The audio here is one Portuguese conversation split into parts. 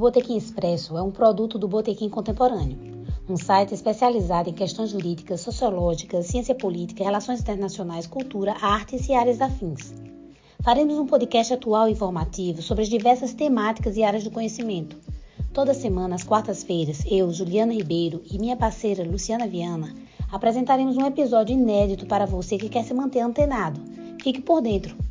Botequim Expresso é um produto do Botequim Contemporâneo, um site especializado em questões jurídicas, sociológicas, ciência política, relações internacionais, cultura, artes e áreas afins. Faremos um podcast atual e informativo sobre as diversas temáticas e áreas do conhecimento. Toda semana, às quartas-feiras, eu, Juliana Ribeiro e minha parceira Luciana Viana apresentaremos um episódio inédito para você que quer se manter antenado. Fique por dentro!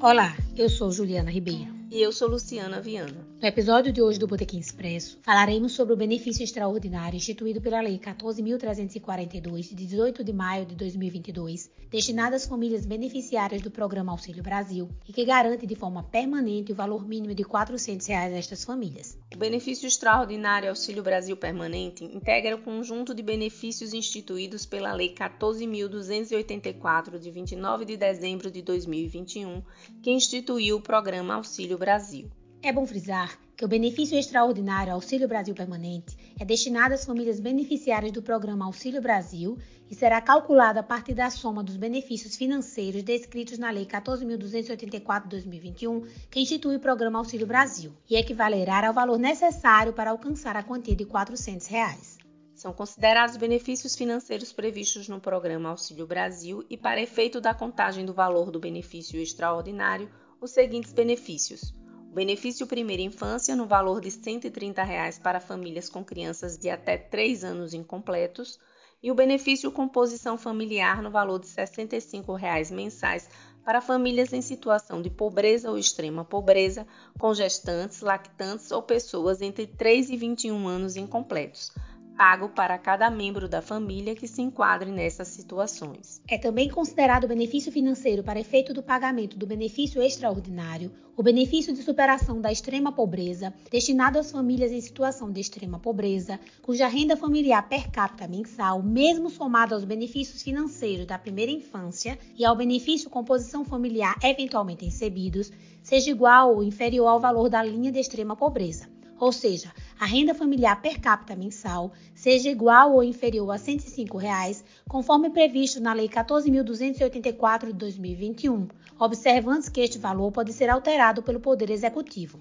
Olá, eu sou Juliana Ribeiro. E eu sou Luciana Viana. No episódio de hoje do Botequim Expresso, falaremos sobre o benefício extraordinário instituído pela Lei 14.342, de 18 de maio de 2022, destinado às famílias beneficiárias do Programa Auxílio Brasil e que garante de forma permanente o valor mínimo de 400 reais a estas famílias. O benefício extraordinário Auxílio Brasil Permanente integra o conjunto de benefícios instituídos pela Lei 14.284, de 29 de dezembro de 2021, que instituiu o Programa Auxílio Brasil. É bom frisar que o benefício extraordinário Auxílio Brasil Permanente é destinado às famílias beneficiárias do programa Auxílio Brasil e será calculado a partir da soma dos benefícios financeiros descritos na Lei 14.284/2021, que institui o programa Auxílio Brasil, e equivalerá ao valor necessário para alcançar a quantia de 400 reais. São considerados benefícios financeiros previstos no programa Auxílio Brasil e, para efeito da contagem do valor do benefício extraordinário, os seguintes benefícios: o benefício primeira infância no valor de 130 reais para famílias com crianças de até 3 anos incompletos. E o benefício composição familiar no valor de 65 reais mensais para famílias em situação de pobreza ou extrema pobreza, com gestantes, lactantes ou pessoas entre 3 e 21 anos incompletos, pago para cada membro da família que se enquadre nessas situações. É também considerado benefício financeiro para efeito do pagamento do benefício extraordinário, o benefício de superação da extrema pobreza, destinado às famílias em situação de extrema pobreza, cuja renda familiar per capita mensal, mesmo somado aos benefícios financeiros da primeira infância e ao benefício composição familiar eventualmente recebidos, seja igual ou inferior ao valor da linha de extrema pobreza ou seja, a renda familiar per capita mensal seja igual ou inferior a 105 reais, conforme previsto na Lei 14.284 de 2021, observando que este valor pode ser alterado pelo Poder Executivo.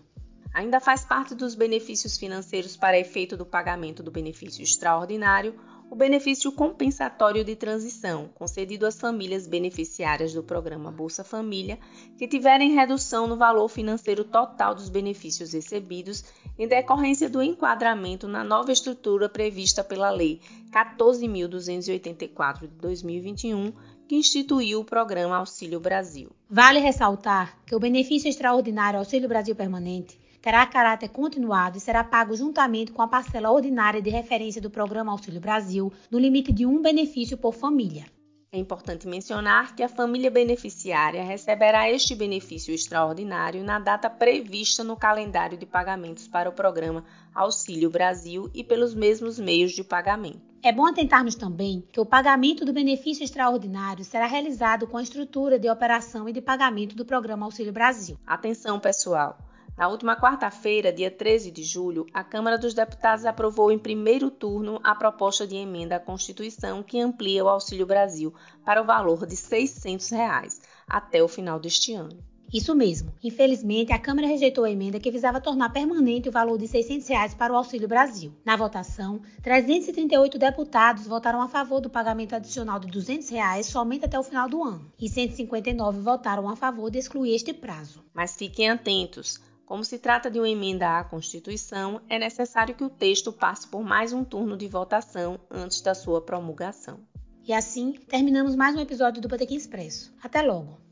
Ainda faz parte dos benefícios financeiros para efeito do pagamento do benefício extraordinário o benefício compensatório de transição, concedido às famílias beneficiárias do programa Bolsa Família que tiverem redução no valor financeiro total dos benefícios recebidos em decorrência do enquadramento na nova estrutura prevista pela Lei 14.284 de 2021, que instituiu o programa Auxílio Brasil. Vale ressaltar que o benefício extraordinário Auxílio Brasil Permanente terá caráter continuado e será pago juntamente com a parcela ordinária de referência do Programa Auxílio Brasil, no limite de um benefício por família. É importante mencionar que a família beneficiária receberá este benefício extraordinário na data prevista no calendário de pagamentos para o programa Auxílio Brasil e pelos mesmos meios de pagamento. É bom atentarmos também que o pagamento do benefício extraordinário será realizado com a estrutura de operação e de pagamento do programa Auxílio Brasil. Atenção, pessoal! Na última quarta-feira, dia 13 de julho, a Câmara dos Deputados aprovou em primeiro turno a proposta de emenda à Constituição que amplia o Auxílio Brasil para o valor de 600 reais até o final deste ano. Isso mesmo. Infelizmente, a Câmara rejeitou a emenda que visava tornar permanente o valor de 600 reais para o Auxílio Brasil. Na votação, 338 deputados votaram a favor do pagamento adicional de 200 reais somente até o final do ano, e 159 votaram a favor de excluir este prazo. Mas fiquem atentos. Como se trata de uma emenda à Constituição, é necessário que o texto passe por mais um turno de votação antes da sua promulgação. E assim, terminamos mais um episódio do Botequim Expresso. Até logo!